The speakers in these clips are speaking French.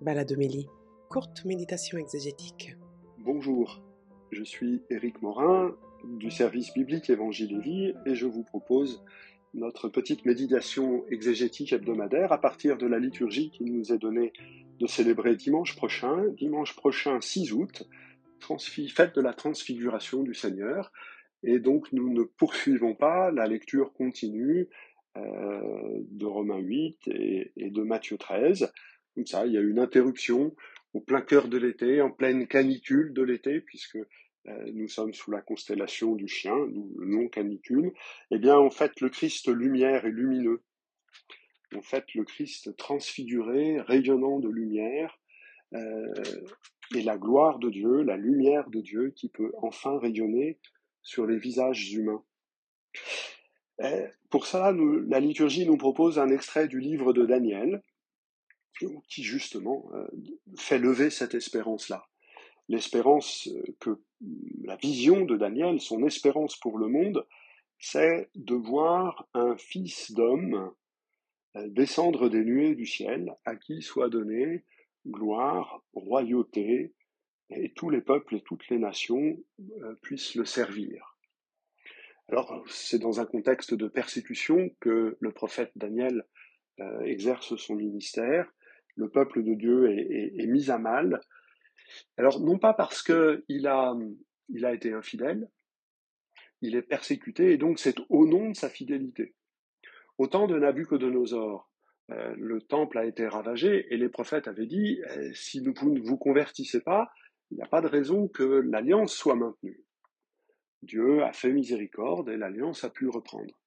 Baladomélie, courte méditation exégétique. Bonjour, je suis Éric Morin du service biblique Évangile et Vie et je vous propose notre petite méditation exégétique hebdomadaire à partir de la liturgie qui nous est donnée de célébrer dimanche prochain, dimanche prochain 6 août, fête de la transfiguration du Seigneur. Et donc nous ne poursuivons pas la lecture continue euh, de Romains 8 et, et de Matthieu 13. Comme ça, il y a une interruption au plein cœur de l'été, en pleine canicule de l'été, puisque euh, nous sommes sous la constellation du chien, le nom canicule. Eh bien, en fait, le Christ lumière et lumineux. En fait, le Christ transfiguré, rayonnant de lumière, euh, et la gloire de Dieu, la lumière de Dieu qui peut enfin rayonner sur les visages humains. Et pour cela, la liturgie nous propose un extrait du livre de Daniel, qui justement euh, fait lever cette espérance-là. L'espérance euh, que la vision de Daniel, son espérance pour le monde, c'est de voir un fils d'homme euh, descendre des nuées du ciel, à qui soit donnée gloire, royauté, et tous les peuples et toutes les nations puissent le servir. Alors, c'est dans un contexte de persécution que le prophète Daniel exerce son ministère, le peuple de Dieu est, mis à mal. Alors, non pas parce qu'il a, été infidèle, il est persécuté, et donc c'est au nom de sa fidélité. Au temps de Nabucodonosor, euh, le temple a été ravagé, et les prophètes avaient dit, eh, si vous ne vous convertissez pas, il n'y a pas de raison que l'alliance soit maintenue. Dieu a fait miséricorde et l'alliance a pu reprendre.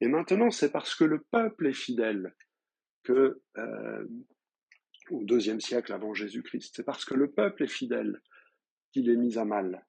Et maintenant, c'est parce que le peuple est fidèle que euh, au deuxième siècle avant Jésus-Christ. C'est parce que le peuple est fidèle qu'il est mis à mal.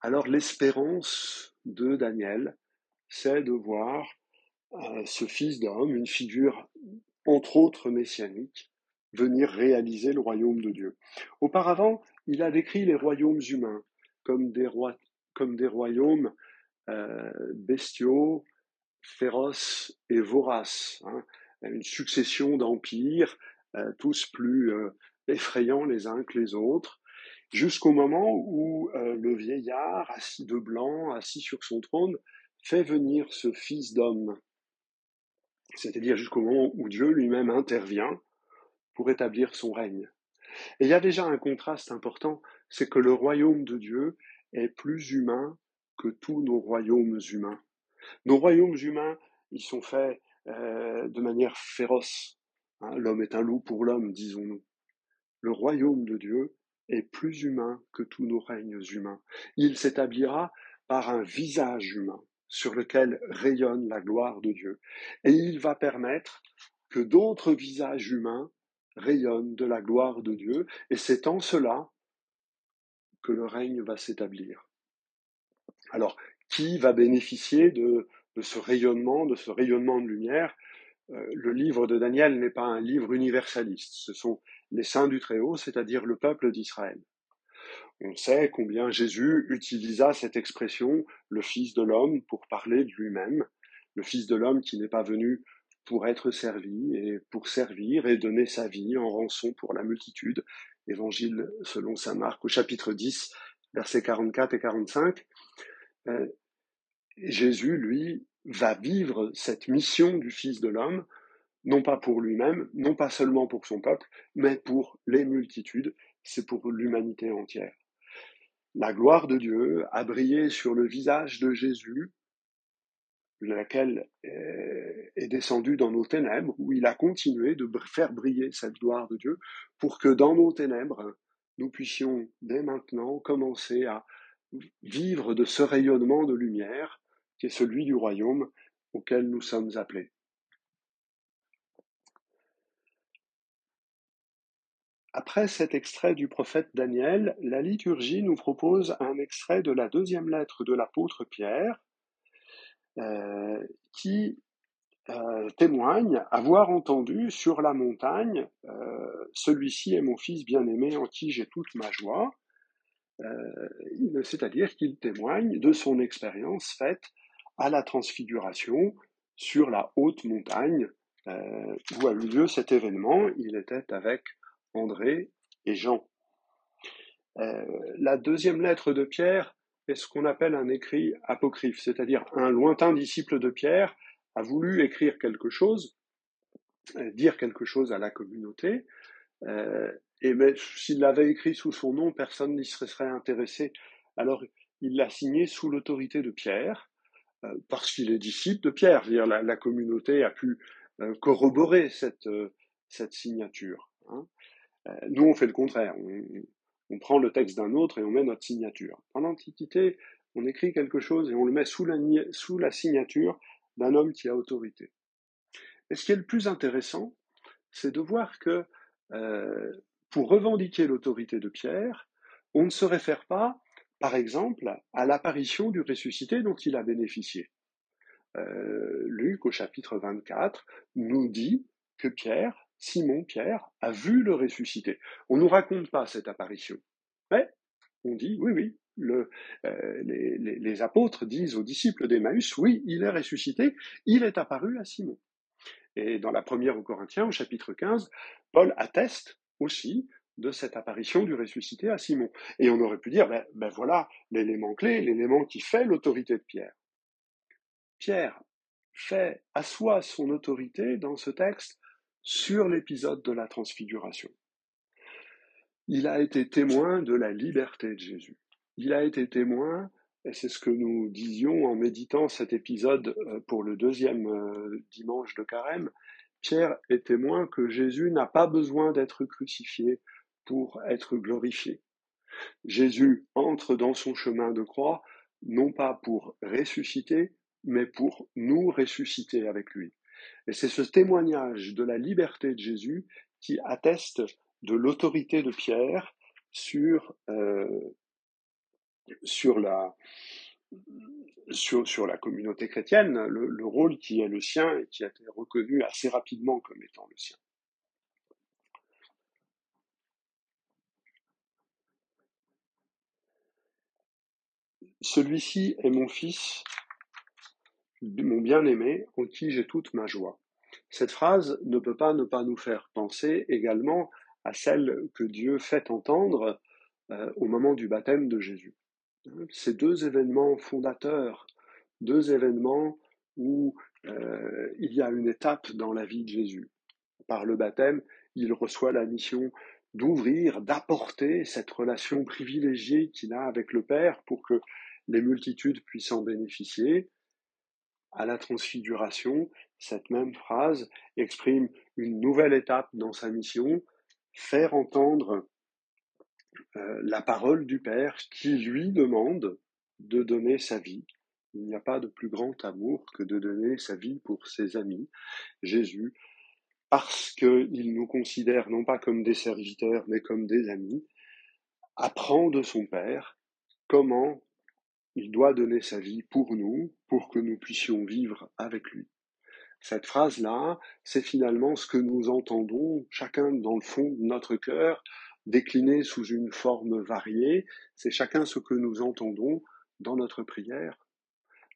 Alors l'espérance de Daniel, c'est de voir euh, ce fils d'homme, une figure entre autres messianique, venir réaliser le royaume de Dieu. Auparavant, il a décrit les royaumes humains comme des, rois, comme des royaumes euh, bestiaux, féroces et voraces, hein. une succession d'empires tous plus euh, effrayants les uns que les autres, jusqu'au moment où euh, le vieillard, assis de blanc, assis sur son trône, fait venir ce fils d'homme. C'est-à-dire jusqu'au moment où Dieu lui-même intervient pour établir son règne. Et il y a déjà un contraste important, c'est que le royaume de Dieu est plus humain que tous nos royaumes humains. Nos royaumes humains, ils sont faits de manière féroce, Hein, l'homme est un loup pour l'homme, disons-nous. Le royaume de Dieu est plus humain que tous nos règnes humains. Il s'établira par un visage humain sur lequel rayonne la gloire de Dieu. Et il va permettre que d'autres visages humains rayonnent de la gloire de Dieu. Et c'est en cela que le règne va s'établir. Alors, qui va bénéficier de, ce rayonnement, de ce rayonnement de lumière? Le livre de Daniel n'est pas un livre universaliste, ce sont les saints du Très-Haut, c'est-à-dire le peuple d'Israël. On sait combien Jésus utilisa cette expression, le Fils de l'homme, pour parler de lui-même, le Fils de l'homme qui n'est pas venu pour être servi et pour servir et donner sa vie en rançon pour la multitude. Évangile selon saint Marc au chapitre 10, versets 44 et 45. Euh, Jésus, lui, va vivre cette mission du Fils de l'homme, non pas pour lui-même, non pas seulement pour son peuple, mais pour les multitudes, c'est pour l'humanité entière. La gloire de Dieu a brillé sur le visage de Jésus, laquelle est descendue dans nos ténèbres, où il a continué de faire briller cette gloire de Dieu, pour que dans nos ténèbres, nous puissions dès maintenant commencer à vivre de ce rayonnement de lumière qui est celui du royaume auquel nous sommes appelés. Après cet extrait du prophète Daniel, la liturgie nous propose un extrait de la deuxième lettre de l'apôtre Pierre, euh, qui euh, témoigne avoir entendu sur la montagne euh, Celui-ci est mon fils bien-aimé en qui j'ai toute ma joie. C'est-à-dire qu'il témoigne de son expérience faite à la transfiguration sur la haute montagne euh, où a eu lieu cet événement. Il était avec André et Jean. Euh, la deuxième lettre de Pierre est ce qu'on appelle un écrit apocryphe, c'est-à-dire un lointain disciple de Pierre a voulu écrire quelque chose, euh, dire quelque chose à la communauté, et mais s'il l'avait écrit sous son nom, personne n'y serait intéressé. Alors il l'a signé sous l'autorité de Pierre, parce qu'il est disciple de Pierre. Dire la, communauté a pu corroborer cette, cette signature. Hein. Nous, on fait le contraire. On prend le texte d'un autre et on met notre signature. Dans l'Antiquité, on écrit quelque chose et on le met sous la, signature d'un homme qui a autorité. Et ce qui est le plus intéressant, c'est de voir que euh, pour revendiquer l'autorité de Pierre, on ne se réfère pas, par exemple, à l'apparition du ressuscité dont il a bénéficié. Euh, Luc, au chapitre 24, nous dit que Pierre Simon-Pierre a vu le ressuscité. On ne nous raconte pas cette apparition. Mais on dit, oui, oui, euh, les, apôtres disent aux disciples d'Emmaüs, oui, il est ressuscité, il est apparu à Simon. Et dans la première aux Corinthiens, au chapitre 15, Paul atteste aussi de cette apparition du ressuscité à Simon. Et on aurait pu dire, ben, ben voilà l'élément clé, l'élément qui fait l'autorité de Pierre. Pierre fait, assoit son autorité dans ce texte sur l'épisode de la transfiguration. Il a été témoin de la liberté de Jésus. Il a été témoin, et c'est ce que nous disions en méditant cet épisode euh, pour le deuxième euh, dimanche de carême, Pierre est témoin que Jésus n'a pas besoin d'être crucifié pour être glorifié. Jésus entre dans son chemin de croix, non pas pour ressusciter, mais pour nous ressusciter avec lui. Et c'est ce témoignage de la liberté de Jésus qui atteste de l'autorité de Pierre sur, euh, sur, la, sur, sur, la communauté chrétienne, le, le, rôle qui est le sien et qui a été reconnu assez rapidement comme étant le sien. Celui-ci est mon fils mon bien-aimé, en qui j'ai toute ma joie. Cette phrase ne peut pas ne pas nous faire penser également à celle que Dieu fait entendre euh, au moment du baptême de Jésus. Ces deux événements fondateurs, deux événements où euh, il y a une étape dans la vie de Jésus. Par le baptême, il reçoit la mission d'ouvrir, d'apporter cette relation privilégiée qu'il a avec le Père pour que les multitudes puissent en bénéficier à la transfiguration, cette même phrase exprime une nouvelle étape dans sa mission, faire entendre euh, la parole du Père qui lui demande de donner sa vie. Il n'y a pas de plus grand amour que de donner sa vie pour ses amis. Jésus, parce qu'il nous considère non pas comme des serviteurs, mais comme des amis, apprend de son Père comment il doit donner sa vie pour nous, pour que nous puissions vivre avec lui. Cette phrase-là, c'est finalement ce que nous entendons chacun dans le fond de notre cœur, décliné sous une forme variée, c'est chacun ce que nous entendons dans notre prière.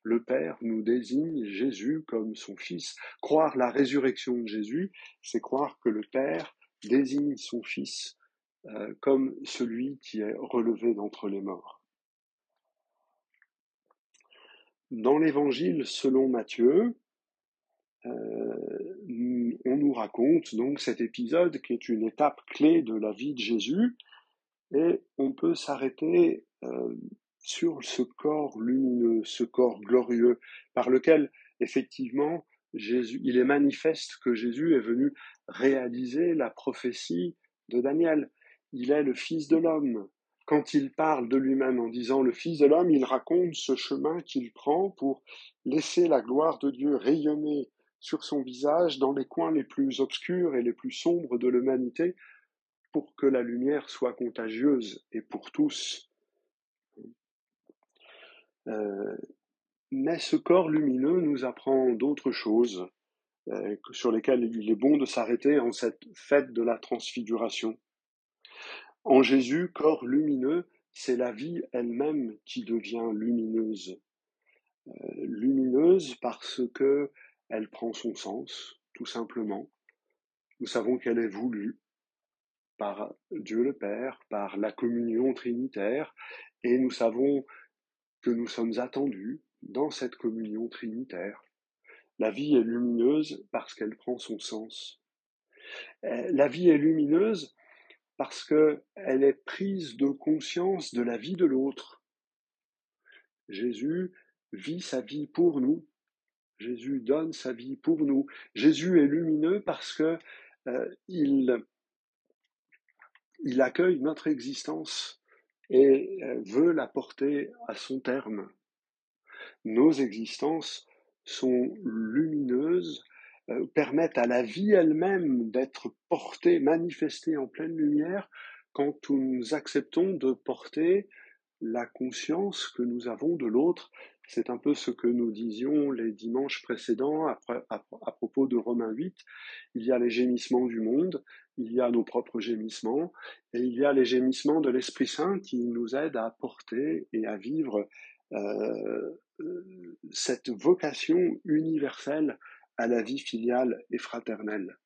Le Père nous désigne Jésus comme son Fils. Croire la résurrection de Jésus, c'est croire que le Père désigne son Fils euh, comme celui qui est relevé d'entre les morts. Dans l'évangile selon Matthieu, euh, on nous raconte donc cet épisode qui est une étape clé de la vie de Jésus et on peut s'arrêter euh, sur ce corps lumineux, ce corps glorieux par lequel effectivement Jésus, il est manifeste que Jésus est venu réaliser la prophétie de Daniel. Il est le Fils de l'homme, quand il parle de lui-même en disant le Fils de l'homme, il raconte ce chemin qu'il prend pour laisser la gloire de Dieu rayonner sur son visage dans les coins les plus obscurs et les plus sombres de l'humanité, pour que la lumière soit contagieuse et pour tous. Euh, mais ce corps lumineux nous apprend d'autres choses euh, sur lesquelles il est bon de s'arrêter en cette fête de la transfiguration. En Jésus, corps lumineux, c'est la vie elle-même qui devient lumineuse. Euh, lumineuse parce que elle prend son sens, tout simplement. Nous savons qu'elle est voulue par Dieu le Père, par la communion trinitaire, et nous savons que nous sommes attendus dans cette communion trinitaire. La vie est lumineuse parce qu'elle prend son sens. Euh, la vie est lumineuse parce qu'elle est prise de conscience de la vie de l'autre. Jésus vit sa vie pour nous. Jésus donne sa vie pour nous. Jésus est lumineux parce que euh, il, il accueille notre existence et euh, veut la porter à son terme. Nos existences sont lumineuses, euh, permettent à la vie elle-même d'être portée, manifestée en pleine lumière quand nous acceptons de porter la conscience que nous avons de l'autre. C'est un peu ce que nous disions les dimanches précédents à, propos de Romains 8. Il y a les gémissements du monde, il y a nos propres gémissements, et il y a les gémissements de l'Esprit Saint qui nous aident à porter et à vivre euh, cette vocation universelle à la vie filiale et fraternelle.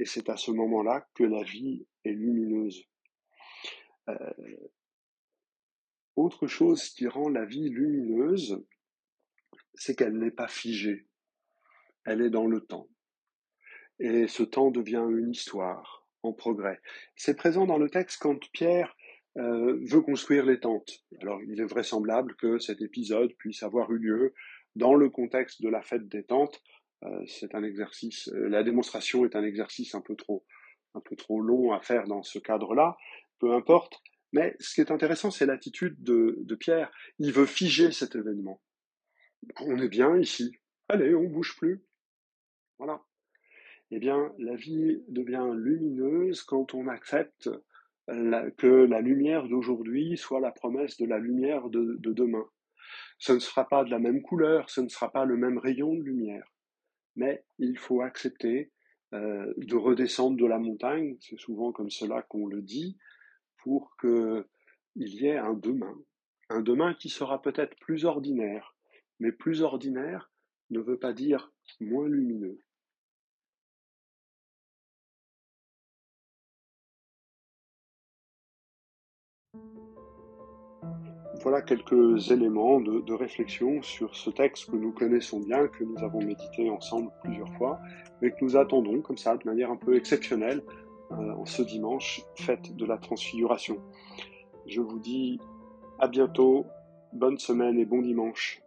Et c'est à ce moment-là que la vie est lumineuse. Euh, autre chose qui rend la vie lumineuse, c'est qu'elle n'est pas figée. Elle est dans le temps. Et ce temps devient une histoire en progrès. C'est présent dans le texte quand Pierre euh, veut construire les tentes. Alors il est vraisemblable que cet épisode puisse avoir eu lieu dans le contexte de la fête des tentes. Euh, c'est un exercice, euh, la démonstration est un exercice un peu trop, un peu trop long à faire dans ce cadre-là. Peu importe. Mais ce qui est intéressant, c'est l'attitude de, de Pierre. Il veut figer cet événement. On est bien ici. Allez, on bouge plus. Voilà. Eh bien, la vie devient lumineuse quand on accepte que la lumière d'aujourd'hui soit la promesse de la lumière de, demain. Ce ne sera pas de la même couleur, ce ne sera pas le même rayon de lumière, mais il faut accepter euh, de redescendre de la montagne, c'est souvent comme cela qu'on le dit, pour qu'il y ait un demain, un demain qui sera peut-être plus ordinaire, mais plus ordinaire ne veut pas dire moins lumineux. Voilà quelques éléments de, réflexion sur ce texte que nous connaissons bien, que nous avons médité ensemble plusieurs fois, mais que nous attendons comme ça, de manière un peu exceptionnelle, euh, en ce dimanche, fête de la transfiguration. Je vous dis à bientôt, bonne semaine et bon dimanche.